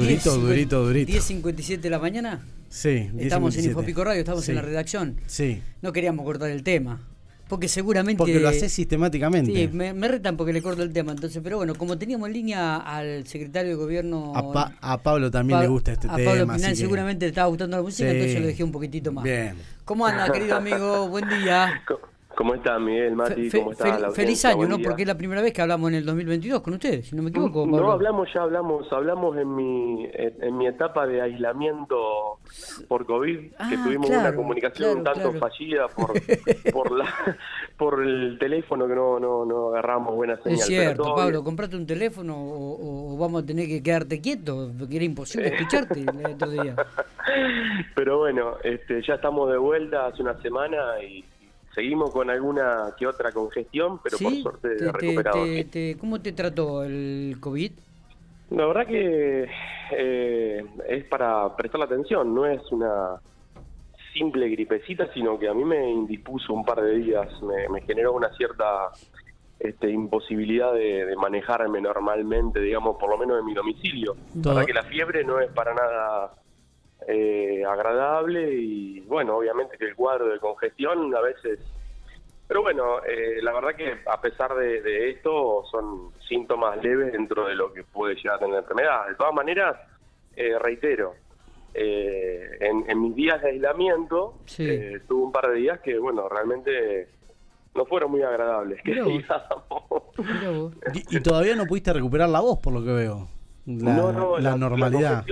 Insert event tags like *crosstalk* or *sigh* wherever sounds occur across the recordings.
Durito, durito, durito. 10.57 de la mañana. Sí, Estamos en 10:57. Infopico Radio, estamos Sí. en la redacción. Sí, No queríamos cortar el tema. Porque seguramente. porque lo haces sistemáticamente. Sí, me, me retan porque le corto el tema. Entonces, pero bueno, como teníamos en línea al secretario de gobierno. a, Pa- a Pablo también Pa- le gusta este a tema. Pablo así Pinal que- seguramente le estaba gustando la música, Sí. entonces lo dejé un poquitito más. Bien. ¿Cómo anda, querido amigo? Buen día. ¿Cómo está Miguel, Mati? Fe- ¿Cómo está fe- la feliz año, ¿no? Porque es la primera vez que hablamos en el 2022 con ustedes, si no me equivoco. Pablo. No, hablamos ya, hablamos, hablamos en mi en, mi etapa de aislamiento por COVID, que Ah, tuvimos claro, una comunicación un claro, tanto claro. fallida por *laughs* por la por el teléfono que no no, no agarramos buena señal. Es cierto, Pablo, bien. comprate un teléfono o vamos a tener que quedarte quieto, porque era imposible escucharte el otro día. *laughs* Pero bueno, este, ya estamos de vuelta hace una semana y seguimos con alguna que otra congestión, pero por ¿Sí? suerte Te- recuperado. te- sí. te- ¿Cómo te trató el COVID? La verdad que eh, es para prestar la atención, no es una simple gripecita, sino que a mí me indispuso un par de días, me, me generó una cierta este, imposibilidad de, de manejarme normalmente, digamos, por lo menos en mi domicilio. La Todo- verdad que la fiebre no es para nada eh, agradable y bueno, obviamente que el cuadro de congestión a veces... Pero bueno, eh, la verdad que a pesar de, de esto son síntomas leves dentro de lo que puede llegar a tener la enfermedad. De todas maneras, eh, reitero, eh, en, en mis días de aislamiento Sí. eh, tuve un par de días que, bueno, realmente no fueron muy agradables. Que. Y, y todavía no pudiste recuperar la voz, por lo que veo. La, no, no, la normalidad.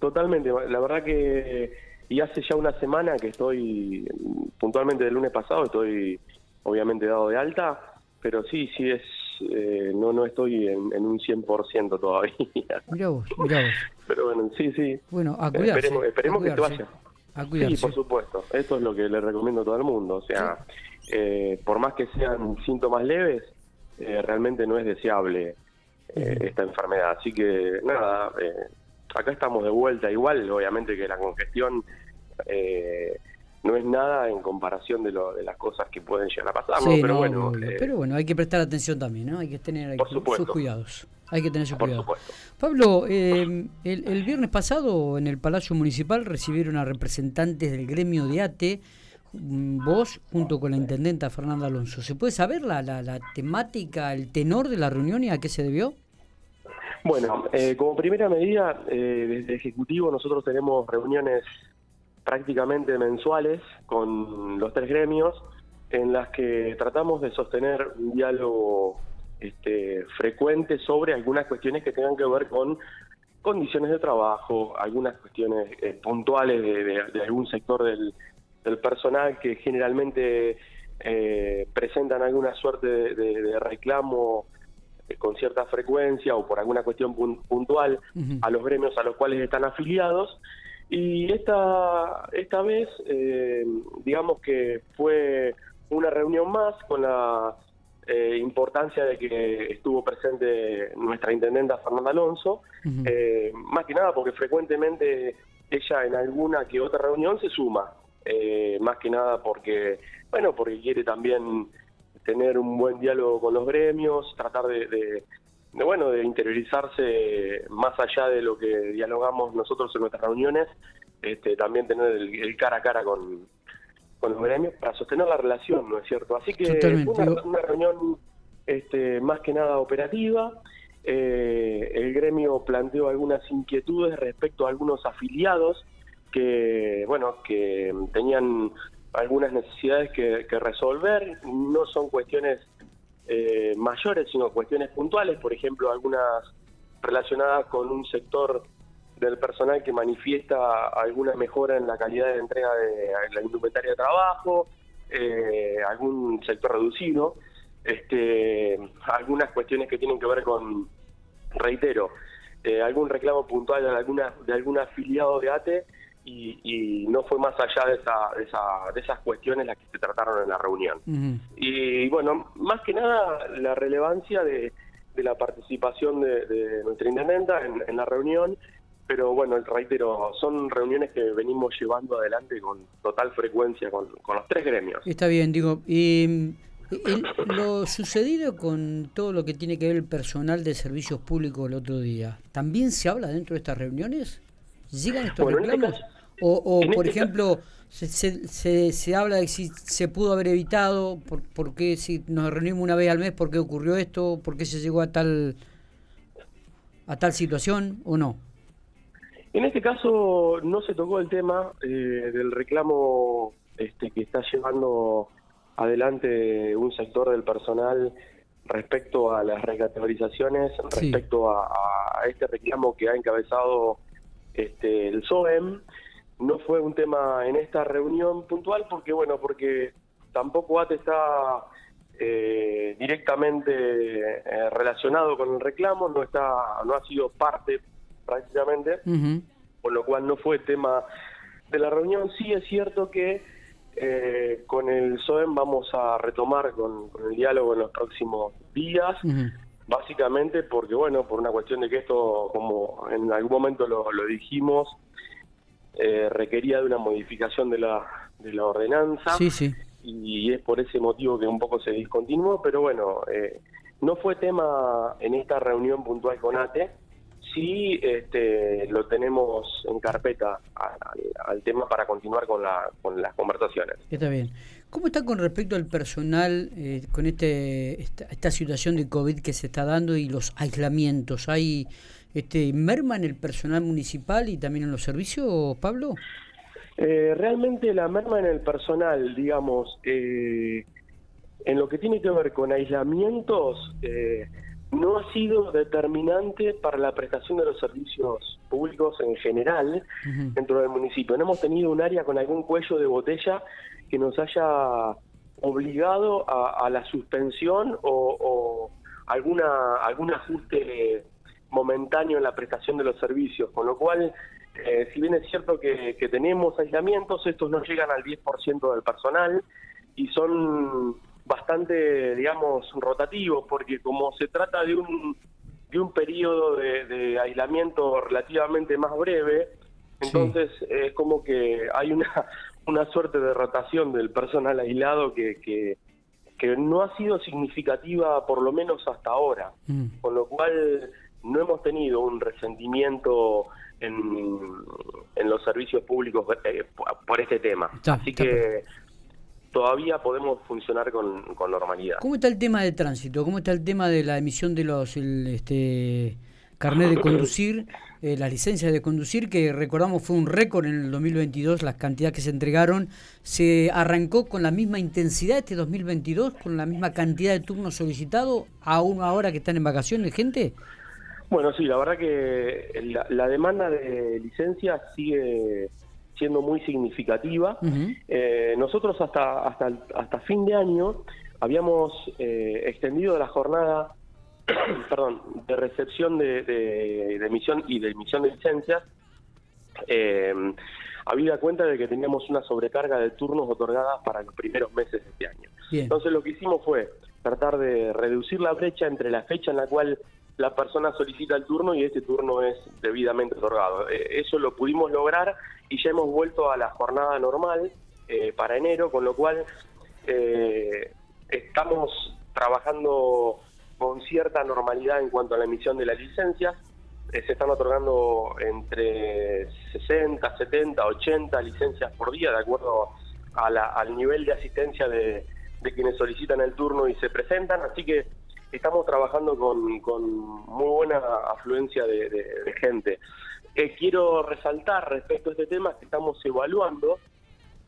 Totalmente. La verdad que, y hace ya una semana que estoy, puntualmente del lunes pasado, estoy obviamente dado de alta, pero sí, sí es, eh, no, no estoy en, en un 100% todavía. *laughs* Mirá vos, mirá vos. Pero bueno, sí, sí. Bueno, a cuidarse. Esperemos, esperemos a que te vaya. A Sí, por supuesto. Esto es lo que le recomiendo a todo el mundo. O sea, eh, por más que sean síntomas leves, eh, realmente no es deseable eh, esta enfermedad. Así que nada, eh, acá estamos de vuelta. Igual, obviamente que la congestión eh, no es nada en comparación de, lo, de las cosas que pueden llegar a pasar. Pero no, bueno, eh, pero bueno, hay que prestar atención también, ¿no? Hay que tener hay que- sus cuidados. Hay que tener sus por cuidados. supuesto. Pablo, eh, el, el viernes pasado en el Palacio Municipal recibieron a representantes del gremio de ATE, mm, vos junto con la intendenta Fernanda Alonso. ¿Se puede saber la, la, la temática, el tenor de la reunión y a qué se debió? Bueno, eh, como primera medida, eh, desde Ejecutivo nosotros tenemos reuniones prácticamente mensuales con los tres gremios en las que tratamos de sostener un diálogo este, frecuente sobre algunas cuestiones que tengan que ver con condiciones de trabajo, algunas cuestiones eh, puntuales de, algún sector del, personal que generalmente eh, presentan alguna suerte de, reclamo con cierta frecuencia o por alguna cuestión pun- puntual a los gremios a los cuales están afiliados. Y esta, esta vez, eh, digamos que fue una reunión más con la eh, importancia de que estuvo presente nuestra intendenta Fernanda Alonso, eh, más que nada porque frecuentemente ella en alguna que otra reunión se suma, eh, más que nada porque, bueno, porque quiere también tener un buen diálogo con los gremios, tratar de, de- de, bueno, de interiorizarse más allá de lo que dialogamos nosotros en nuestras reuniones, este, también tener el, el cara a cara con, con los gremios para sostener la relación, ¿no es cierto? Así que Totalmente. fue una, una reunión este, más que nada operativa. Eh, el gremio planteó algunas inquietudes respecto a algunos afiliados que, bueno, que tenían algunas necesidades que, que resolver. No son cuestiones eh, mayores, sino cuestiones puntuales, por ejemplo, algunas relacionadas con un sector del personal que manifiesta alguna mejora en la calidad de entrega de la indumentaria de trabajo, eh, algún sector reducido, este, algunas cuestiones que tienen que ver con, reitero, eh, algún reclamo puntual de alguna de algún afiliado de ATE y, y no fue más allá de, esa, de, esa- de esas cuestiones las que se trataron en la reunión. Y bueno, más que nada la relevancia de, de la participación de, de nuestra intendenta en, en la reunión, pero bueno, reitero, son reuniones que venimos llevando adelante con total frecuencia con, con los tres gremios. Está bien, digo, y lo sucedido con todo lo que tiene que ver el personal de servicios públicos el otro día, ¿también se habla dentro de estas reuniones? ¿Llegan estos este reclamos? O, por este ejemplo, se, se, se, habla de si se pudo haber evitado, por, por, qué si nos reunimos una vez al mes, por qué ocurrió esto, por qué se llegó a tal, a tal situación o no. En este caso no se tocó el tema eh, del reclamo este, que está llevando adelante un sector del personal respecto a las recategorizaciones, respecto a, este reclamo que ha encabezado este, el SOEM. No fue un tema en esta reunión puntual porque, bueno, porque tampoco ATE está eh, directamente eh, relacionado con el reclamo, no está, no ha sido parte prácticamente, con lo cual no fue tema de la reunión. Sí es cierto que eh, con el SOEM vamos a retomar con, el diálogo en los próximos días, básicamente porque, bueno, por una cuestión de que esto, como en algún momento lo, dijimos, eh, requería de una modificación de la, de la ordenanza. Y es por ese motivo que un poco se discontinuó, pero bueno, eh, no fue tema en esta reunión puntual con ATE sí este, lo tenemos en carpeta al, tema para continuar con, la, con las conversaciones. Está bien. ¿Cómo está con respecto al personal eh, con este esta, situación de COVID que se está dando y los aislamientos? ¿Hay este, merma en el personal municipal y también en los servicios, Pablo? Eh, realmente la merma en el personal, digamos, eh, en lo que tiene que ver con aislamientos, eh, no ha sido determinante para la prestación de los servicios públicos en general dentro del municipio. No hemos tenido un área con algún cuello de botella que nos haya obligado a, la suspensión o, alguna algún ajuste momentáneo en la prestación de los servicios, con lo cual, eh, si bien es cierto que, que tenemos aislamientos, estos no llegan al 10% del personal y son bastante, digamos, rotativo, porque como se trata de un, de un periodo de, aislamiento relativamente más breve, entonces es como que hay una, una suerte de rotación del personal aislado que, que, no ha sido significativa, por lo menos hasta ahora, mm. con lo cual no hemos tenido un resentimiento en, en los servicios públicos eh, por este tema. Así que todavía podemos funcionar con, normalidad. ¿Cómo está el tema de tránsito? ¿Cómo está el tema de la emisión de los el, este, carnet de *laughs* conducir, eh, las licencias de conducir, que recordamos fue un récord en el 2022, las cantidades que se entregaron? ¿Se arrancó con la misma intensidad este 2022, con la misma cantidad de turnos solicitados, aún ahora que están en vacaciones, gente? Bueno, sí, la verdad que la, la demanda de licencias sigue siendo muy significativa. Eh, nosotros hasta, hasta, hasta fin de año habíamos eh, extendido la jornada *clears throat* perdón, de recepción de, de, emisión y de emisión de licencias, eh, habida cuenta de que teníamos una sobrecarga de turnos otorgadas para los primeros meses de este año. Entonces lo que hicimos fue tratar de reducir la brecha entre la fecha en la cual la persona solicita el turno y este turno es debidamente otorgado. Eh, eso lo pudimos lograr y ya hemos vuelto a la jornada normal eh, para enero, con lo cual eh, estamos trabajando con cierta normalidad en cuanto a la emisión de las licencias. se están otorgando entre 60, 70, 80 licencias por día, de acuerdo al nivel de asistencia de quienes solicitan el turno y se presentan. Así que estamos trabajando con, muy buena afluencia de, gente. Eh, quiero resaltar respecto a este tema que estamos evaluando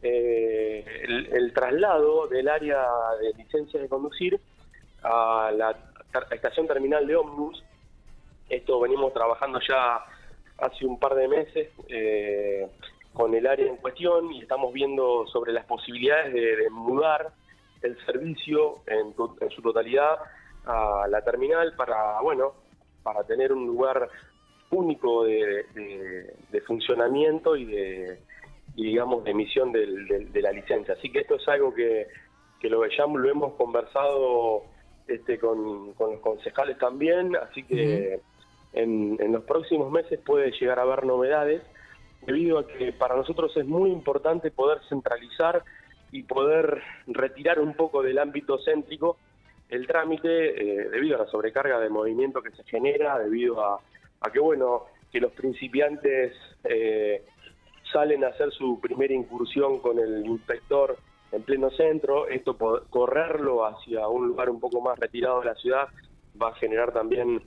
eh, el, traslado del área de licencia de conducir a la estación terminal de Omnibus. Esto venimos trabajando ya hace un par de meses eh, con el área en cuestión y estamos viendo sobre las posibilidades de, mudar el servicio en su totalidad a la terminal para, bueno, para tener un lugar único de, funcionamiento y de, digamos, de emisión de la licencia. Así que esto es algo que, que lo, ya lo hemos conversado este, con, los concejales también, así que en, en los próximos meses puede llegar a haber novedades, debido a que para nosotros es muy importante poder centralizar y poder retirar un poco del ámbito céntrico el trámite eh, debido a la sobrecarga de movimiento que se genera, debido a, que, bueno, que los principiantes eh, salen a hacer su primera incursión con el inspector en pleno centro, esto correrlo hacia un lugar un poco más retirado de la ciudad va a generar también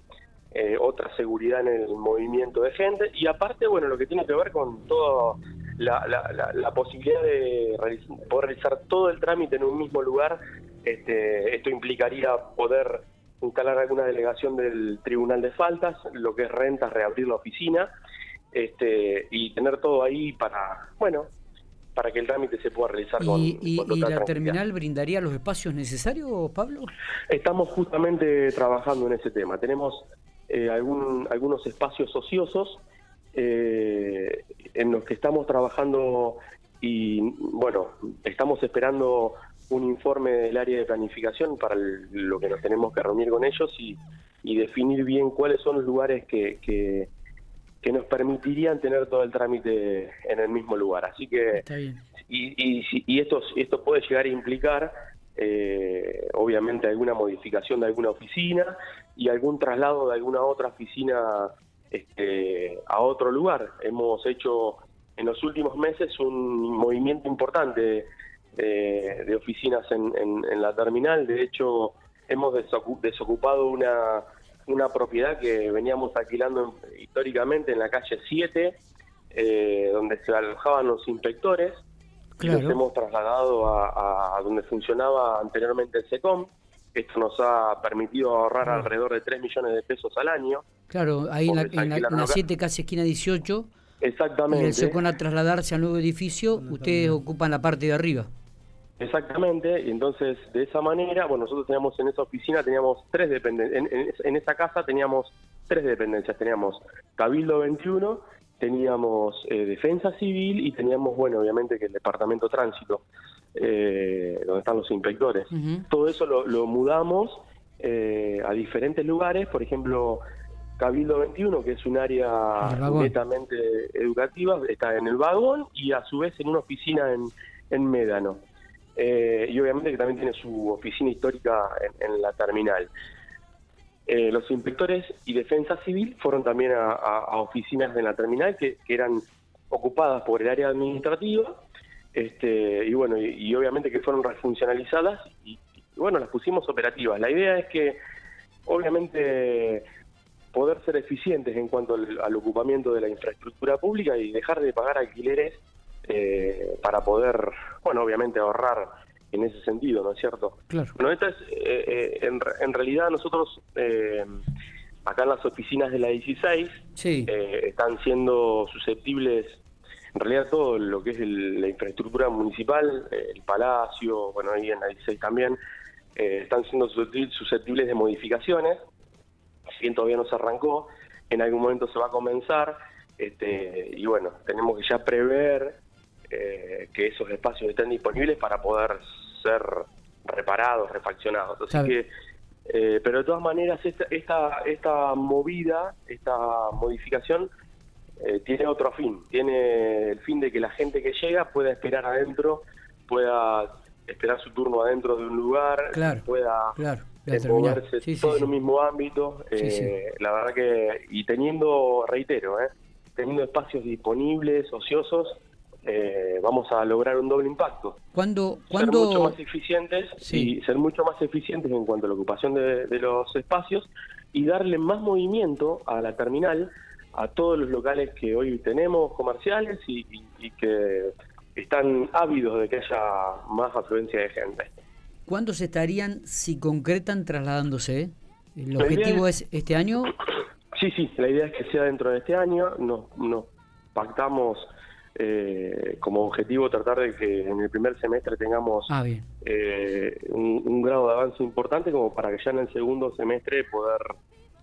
eh, otra seguridad en el movimiento de gente. Y aparte, bueno, lo que tiene que ver con toda la, la, posibilidad de poder realizar todo el trámite en un mismo lugar, este, esto implicaría poder instalar alguna delegación del Tribunal de Faltas, lo que es rentas, reabrir la oficina este, y tener todo ahí para, bueno, para que el trámite se pueda realizar con, ¿Y, y la terminal brindaría los espacios necesarios, Pablo? Estamos justamente trabajando en ese tema. Tenemos eh, algún, algunos espacios ociosos eh, en los que estamos trabajando y, bueno, estamos esperando un informe del área de planificación para lo que nos tenemos que reunir con ellos y, definir bien cuáles son los lugares que, que, nos permitirían tener todo el trámite en el mismo lugar. Así que, y, y, y esto, esto puede llegar a implicar eh, obviamente alguna modificación de alguna oficina y algún traslado de alguna otra oficina este, a otro lugar. Hemos hecho en los últimos meses un movimiento importante de, de oficinas en, en, la terminal. De hecho, hemos desocupado una, una propiedad que veníamos alquilando históricamente en la calle 7, eh, donde se alojaban los inspectores. Claro. Nos hemos trasladado a, donde funcionaba anteriormente el SECOM. Esto nos ha permitido ahorrar alrededor de 3 millones de pesos al año. Claro, ahí en la, 7, casi esquina 18. Exactamente. Y el SECOM a trasladarse al nuevo edificio, ustedes ocupan la parte de arriba. Exactamente, y entonces de esa manera, bueno, nosotros teníamos en esa oficina, teníamos tres dependencias, en, en, esa casa teníamos tres dependencias, teníamos Cabildo 21, teníamos eh, Defensa Civil y teníamos, bueno, obviamente que el Departamento Tránsito, eh, donde están los inspectores. Todo eso lo, mudamos eh, a diferentes lugares, por ejemplo, Cabildo 21, que es un área netamente educativa, está en el vagón y a su vez en una oficina en, en Médano. Eh, y obviamente que también tiene su oficina histórica en, la terminal. Eh, los inspectores y defensa civil fueron también a, oficinas de la terminal que, eran ocupadas por el área administrativa este, y bueno, y, obviamente que fueron refuncionalizadas y, bueno, las pusimos operativas. La idea es que obviamente poder ser eficientes en cuanto al ocupamiento de la infraestructura pública y dejar de pagar alquileres eh, para poder, bueno, obviamente ahorrar en ese sentido, ¿no es cierto? Claro. Bueno, esta es, eh, eh, en, realidad nosotros acá en las oficinas de la 16 están siendo susceptibles, en realidad todo lo que es la infraestructura municipal, el palacio, bueno, ahí en la 16 también, están siendo susceptibles de modificaciones, si bien todavía no se arrancó, en algún momento se va a comenzar, este, y bueno, tenemos que ya prever eh, que esos espacios estén disponibles para poder ser reparados, refaccionados. Así que, eh, pero de todas maneras, esta, esta, esta movida, esta modificación, eh, tiene otro fin. Tiene el fin de que la gente que llega pueda esperar adentro, pueda esperar su turno adentro de un lugar, pueda moverse todo en un mismo ámbito. la verdad que, y teniendo, reitero, teniendo espacios disponibles, ociosos, eh, vamos a lograr un doble impacto. ¿Cuándo, Ser mucho más eficientes y ser mucho más eficientes en cuanto a la ocupación de, los espacios y darle más movimiento a la terminal, a todos los locales que hoy tenemos comerciales y, que están ávidos de que haya más afluencia de gente. ¿Cuándo se estarían, si concretan, trasladándose? ¿El objetivo es, este año? Sí, sí, la idea es que sea dentro de este año. Nos, nos pactamos eh, como objetivo tratar de que en el primer semestre tengamos ah, eh, un, grado de avance importante como para que ya en el segundo semestre poder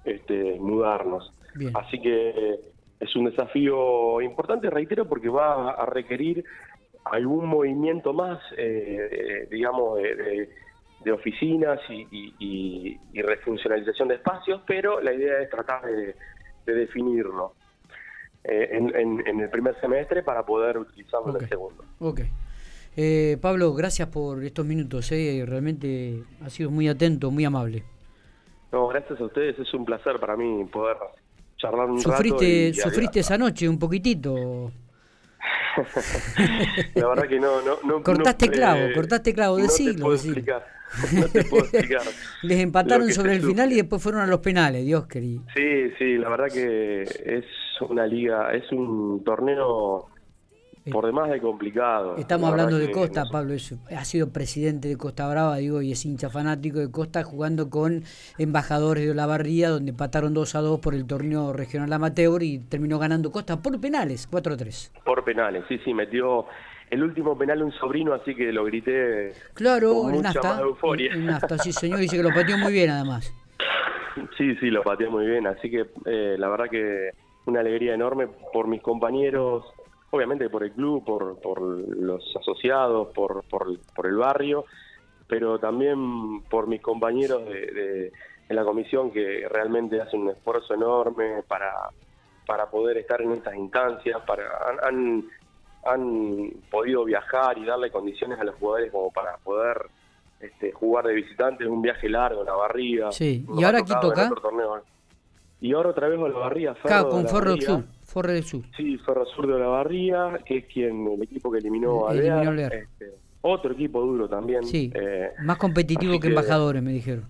este, mudarnos. Así que es un desafío importante, reitero, porque va a requerir algún movimiento más, eh, digamos, de, oficinas y, refuncionalización de espacios, pero la idea es tratar de definirlo. Eh, en, el primer semestre para poder utilizarlo en el segundo. Ok. Eh, Pablo, gracias por estos minutos, eh. realmente ha sido muy atento, muy amable. No, gracias a ustedes, es un placer para mí poder charlar un ¿Sufriste, rato. y- ¿Sufriste esa noche un poquitito? *laughs* La verdad que no, no, no Cortaste no, clavo, eh, cortaste clavo, no te decilo, puedo decilo. explicar, no te puedo explicar. *laughs* Les empataron sobre el final y después fueron a los penales, Dios querido. Sí, sí, la verdad que es una liga, es un torneo por demás de complicado. Estamos La hablando de Costa, no- Pablo es- ha sido presidente de Costa Brava, digo, y es hincha fanático de Costa, jugando con embajadores de Olavarría, donde empataron 2 a 2 por el torneo regional amateur y terminó ganando Costa por penales, 4 a 3. Por penales, sí, sí, metió el último penal un sobrino, así que lo grité Claro, con mucha Nafta. más euforia. El Nafta, sí señor, dice que lo pateó muy bien además. *laughs* Sí, sí, lo pateé muy bien, así que eh, la verdad que una alegría enorme por mis compañeros, obviamente por el club, por, por los asociados, por, por, por el barrio, pero también por mis compañeros de, de- en la comisión que realmente hacen un esfuerzo enorme para, para poder estar en estas instancias, para han, han, podido viajar y darle condiciones a los jugadores como para poder este, jugar de visitantes, un viaje largo, la barriga. Sí, ¿y ahora en toca? torneo. Y ahora otra vez Olavarría, Ferro Acá de con Ferro. Sur, Forre del Sur. Sí, Ferro Sur de Olavarría, que es quien el equipo que eliminó a Eliminó Lear. Este, otro equipo duro también. Sí, eh, más competitivo que que- embajadores, me dijeron.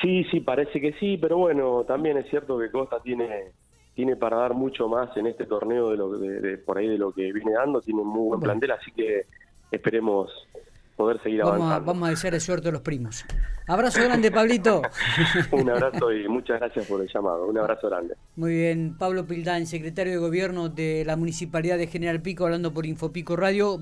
Sí, sí, parece que sí, pero bueno, también es cierto que Costa tiene tiene para dar mucho más en este torneo de lo de, de- por ahí de lo que viene dando, tiene un muy buen Bueno. plantel, así que esperemos poder seguir Vamos a, avanzando. vamos a desearle suerte a los primos. Abrazo grande, Pablito. *laughs* Un abrazo y muchas gracias por el llamado. Un abrazo grande. Muy bien, Pablo Pildán, secretario de Gobierno de la Municipalidad de General Pico, hablando por Infopico Radio.